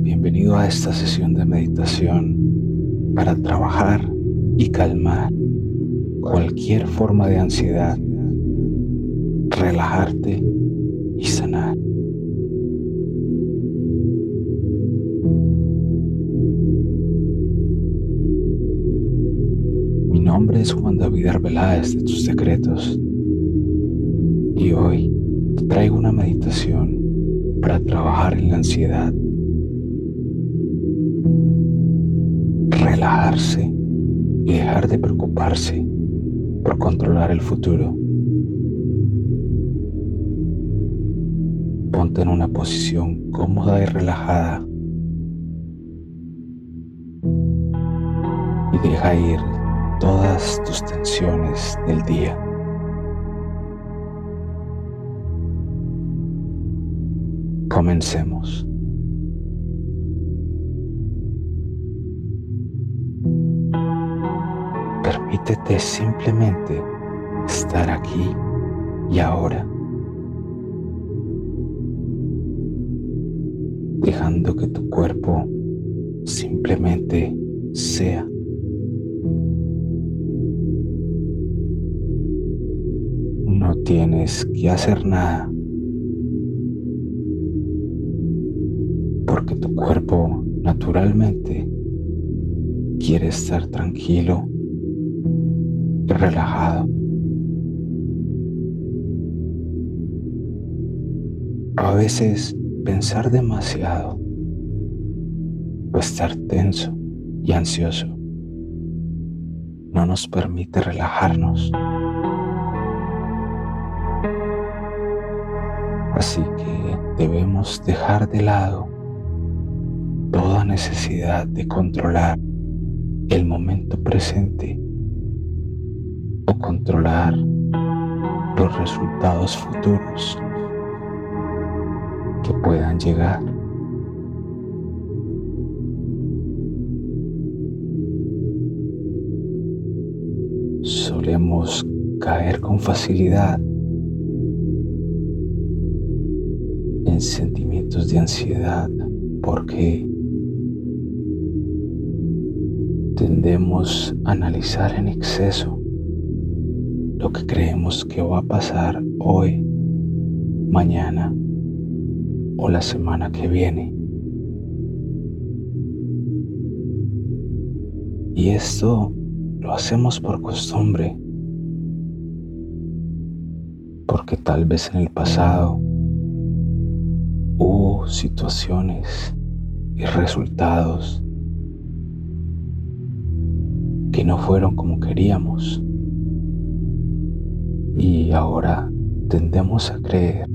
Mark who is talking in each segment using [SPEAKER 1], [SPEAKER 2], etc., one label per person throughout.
[SPEAKER 1] Bienvenido a esta sesión de meditación para trabajar y calmar cualquier forma de ansiedad, relajarte y sanar. Mi nombre es Juan David Arbeláez de Tus Secretos y hoy te traigo una meditación para trabajar en la ansiedad, relajarse y dejar de preocuparse por controlar el futuro. Ponte en una posición cómoda y relajada y deja ir todas tus tensiones del día. Comencemos. Permítete simplemente estar aquí y ahora, dejando que tu cuerpo simplemente sea. No tienes que hacer nada porque tu cuerpo naturalmente quiere estar tranquilo relajado. A veces pensar demasiado o estar tenso y ansioso no nos permite relajarnos. Así que debemos dejar de lado toda necesidad de controlar el momento presente controlar los resultados futuros que puedan llegar. Solemos caer con facilidad en sentimientos de ansiedad porque tendemos a analizar en exceso lo que creemos que va a pasar hoy, mañana o la semana que viene. Y esto lo hacemos por costumbre, porque tal vez en el pasado hubo situaciones y resultados que no fueron como queríamos. Y ahora tendemos a creer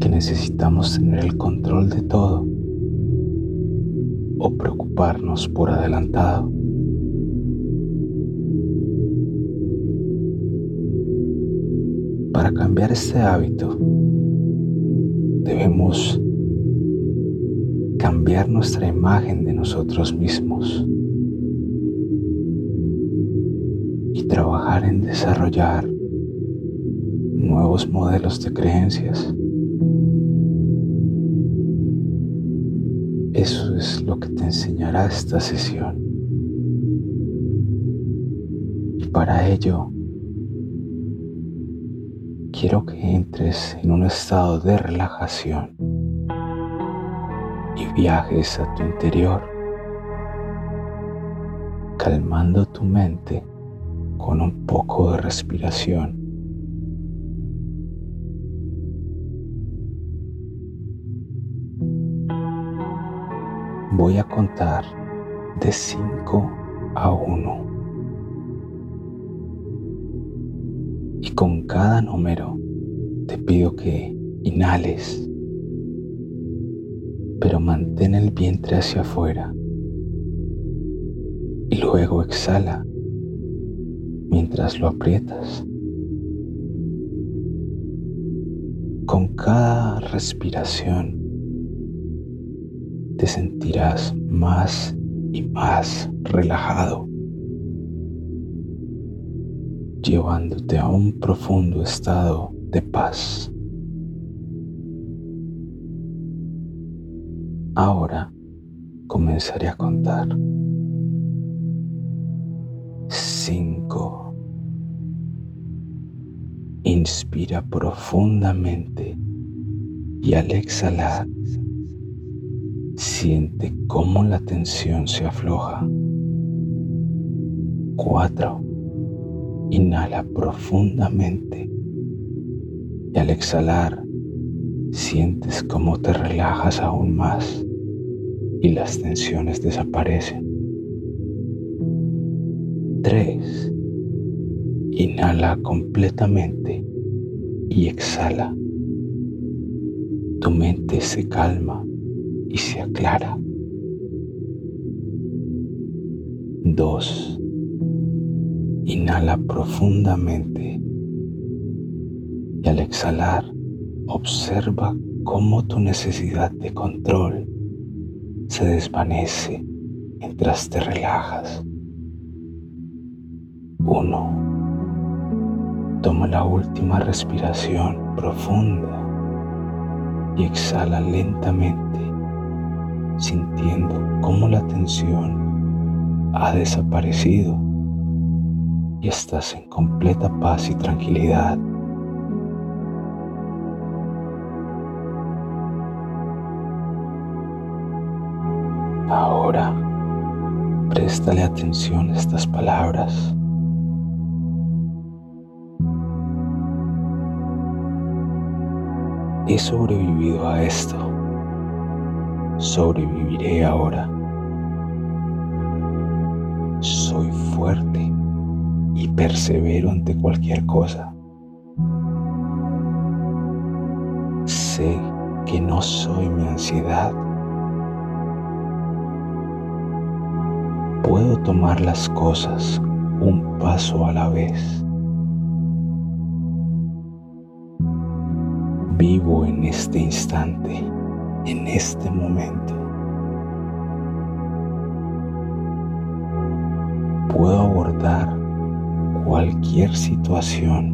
[SPEAKER 1] que necesitamos tener el control de todo o preocuparnos por adelantado. Para cambiar este hábito debemos cambiar nuestra imagen de nosotros mismos y trabajar en desarrollar nuevos modelos de creencias. Eso es lo que te enseñará esta sesión. Y para ello, quiero que entres en un estado de relajación y viajes a tu interior, calmando tu mente con un poco de respiración. Voy a contar de 5 a 1. Y con cada número te pido que inhales pero mantén el vientre hacia afuera y luego exhala mientras lo aprietas. Con cada respiración te sentirás más y más relajado, llevándote a un profundo estado de paz. Ahora comenzaré a contar. Cinco. Inspira profundamente y al exhalar siente cómo la tensión se afloja. Cuatro. Inhala profundamente y al exhalar sientes cómo te relajas aún más y las tensiones desaparecen. 3. Inhala completamente y exhala. Tu mente se calma y se aclara. 2. Inhala profundamente y al exhalar observa cómo tu necesidad de control se desvanece mientras te relajas. 1. Toma la última respiración profunda y exhala lentamente, sintiendo cómo la tensión ha desaparecido y estás en completa paz y tranquilidad. Ahora, préstale atención a estas palabras. He sobrevivido a esto. Sobreviviré ahora. Soy fuerte y persevero ante cualquier cosa. Sé que no soy mi ansiedad puedo tomar las cosas un paso a la vez. Vivo en este instante, en este momento. Puedo abordar cualquier situación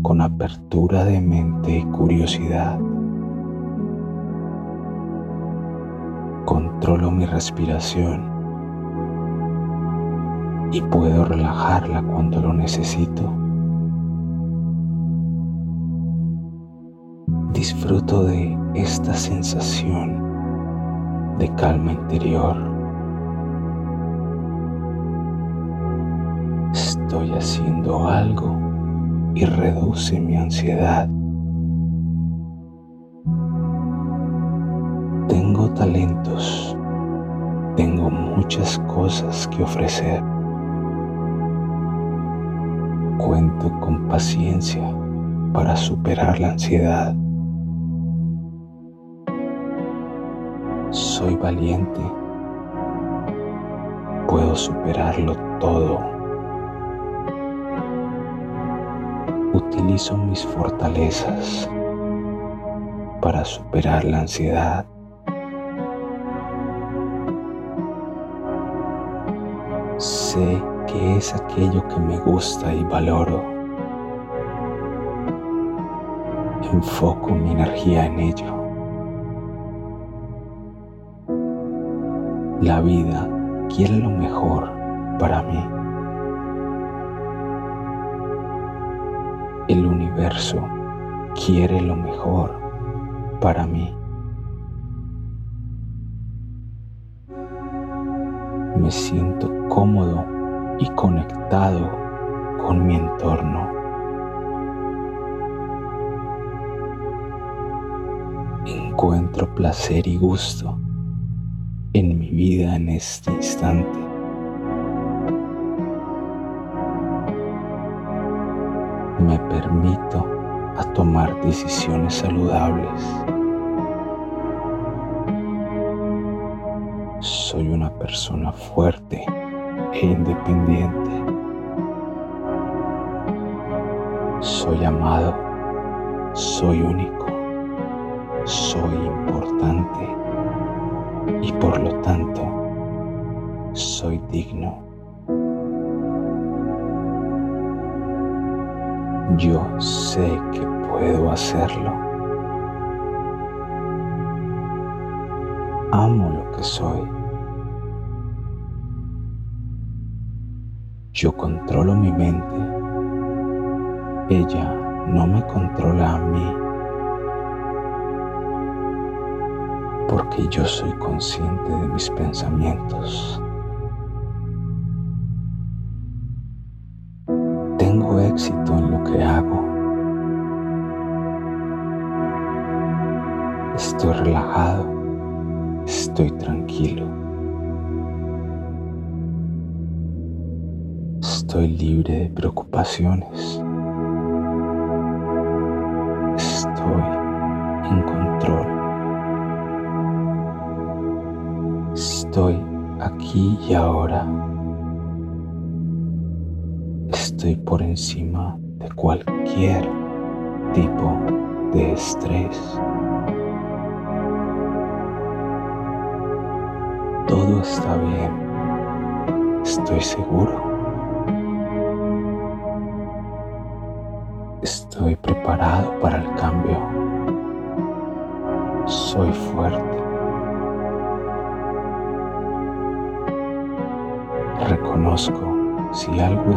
[SPEAKER 1] con apertura de mente y curiosidad. Controlo mi respiración y puedo relajarla cuando lo necesito. Disfruto de esta sensación de calma interior. Estoy haciendo algo y reduce mi ansiedad. Tengo talentos, tengo muchas cosas que ofrecer cuento con paciencia para superar la ansiedad. Soy valiente. Puedo superarlo todo. Utilizo mis fortalezas para superar la ansiedad. Sé que es aquello que me gusta y valoro. Enfoco mi energía en ello. La vida quiere lo mejor para mí. El universo quiere lo mejor para mí. Me siento cómodo y conectado con mi entorno. Encuentro placer y gusto en mi vida en este instante. Me permito a tomar decisiones saludables. Soy una persona fuerte e independiente. Soy amado, soy único, soy importante y por lo tanto soy digno. Yo sé que puedo hacerlo. amo lo que soy. Yo controlo mi mente. Ella no me controla a mí. Porque yo soy consciente de mis pensamientos. Tengo éxito en lo que hago. Estoy relajado. Estoy tranquilo. Estoy libre de preocupaciones. Estoy en Estoy aquí y ahora. Estoy por encima de cualquier tipo de estrés. Todo está bien. Estoy seguro.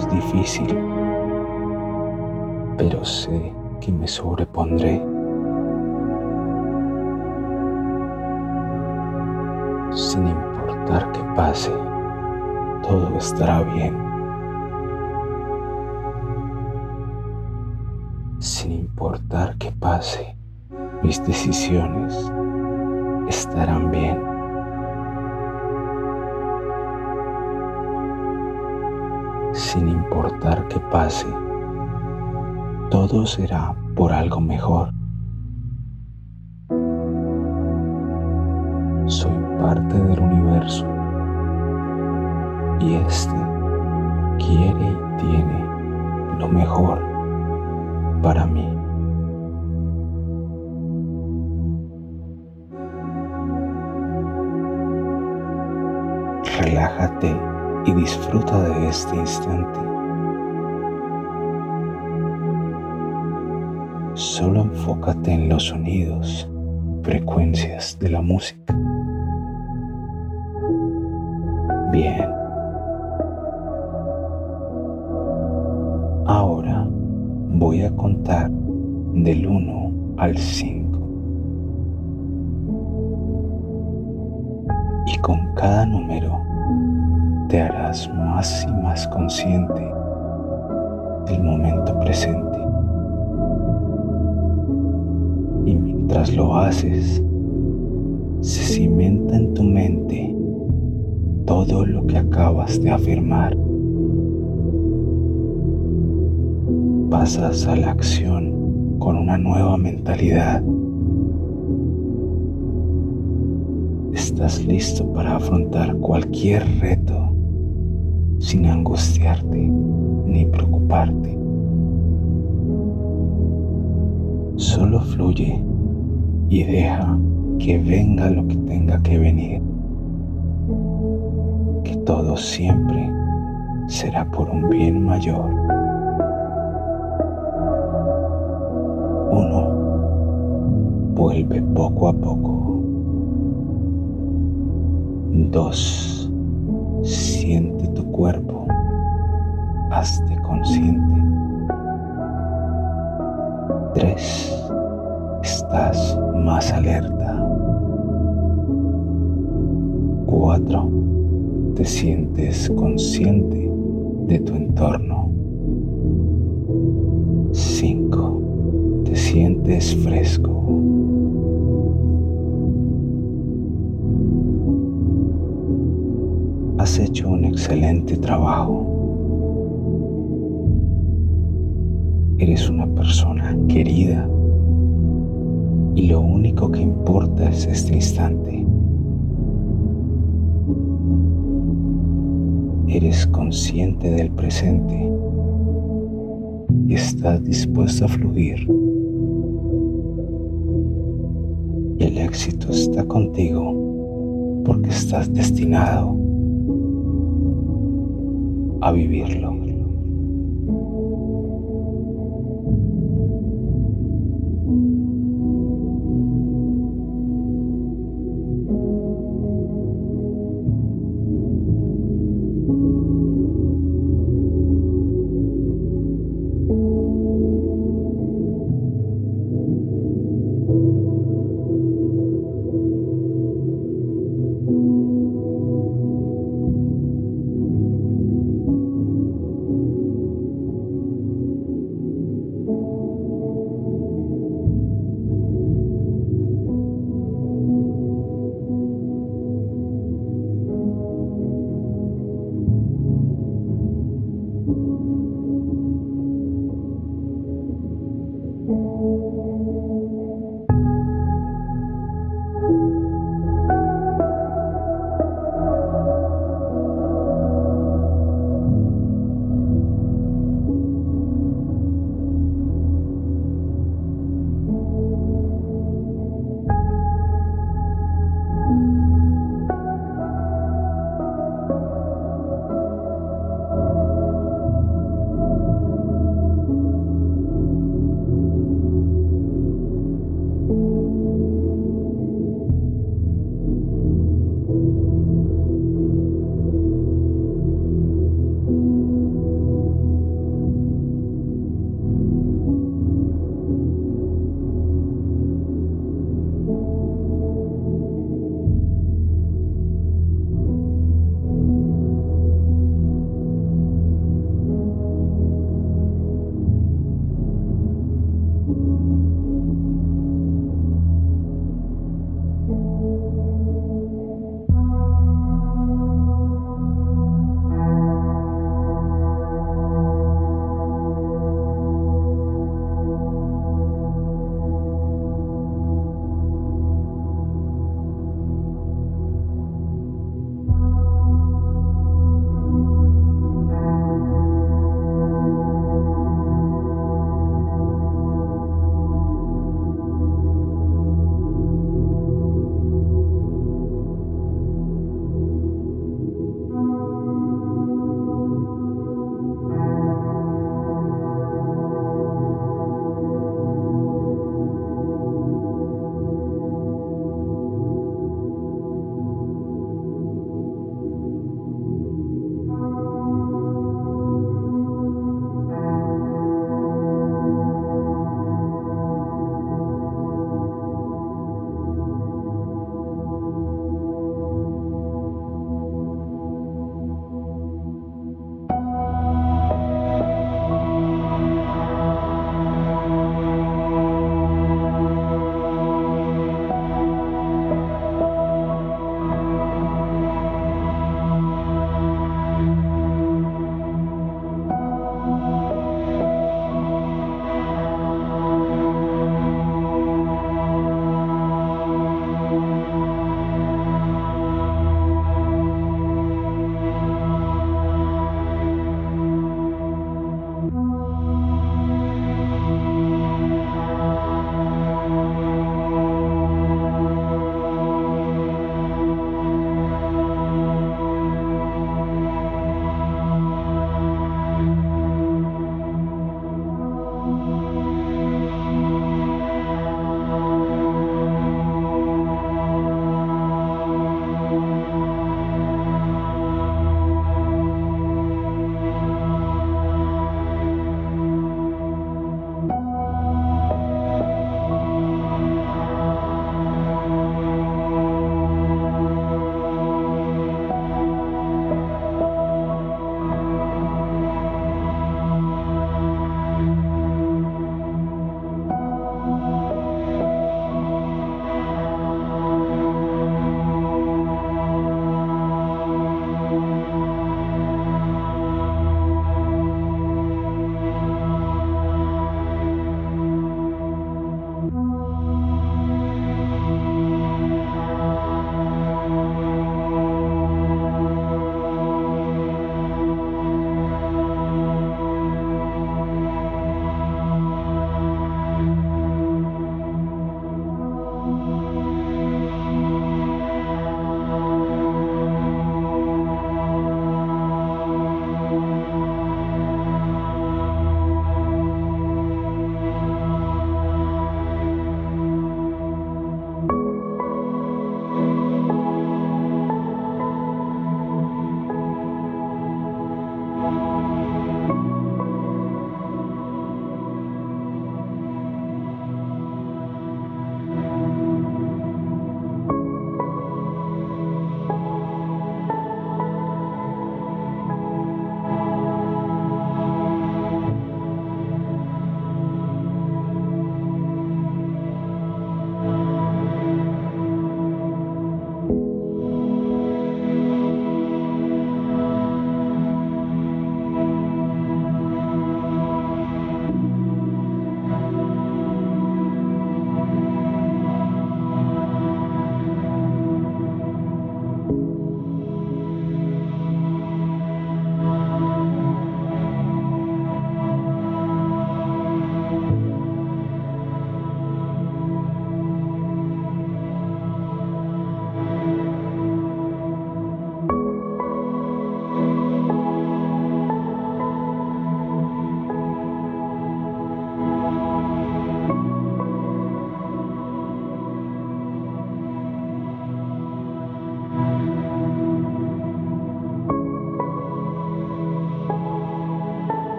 [SPEAKER 1] Es difícil, pero sé que me sobrepondré. Sin importar qué pase, todo estará bien. Sin importar qué pase, mis decisiones estarán bien. Sin importar qué pase, todo será por algo mejor. Soy parte del universo y este quiere y tiene lo mejor para mí. Relájate y disfruta de este instante. Solo enfócate en los sonidos, frecuencias de la música. Bien. Ahora voy a contar del 1 al 5. Consciente del momento presente. Y mientras lo haces, se cimenta en tu mente todo lo que acabas de afirmar. Pasas a la acción con una nueva mentalidad. Estás listo para afrontar cualquier reto sin angustiarte ni preocuparte. Solo fluye y deja que venga lo que tenga que venir. Que todo siempre será por un bien mayor. Uno vuelve poco a poco. Dos Siente cuerpo, hazte consciente. 3. Estás más alerta. 4. Te sientes consciente de tu entorno. 5. Te sientes fresco. Has hecho un excelente trabajo. Eres una persona querida y lo único que importa es este instante. Eres consciente del presente y estás dispuesto a fluir. Y el éxito está contigo porque estás destinado a vivirlo.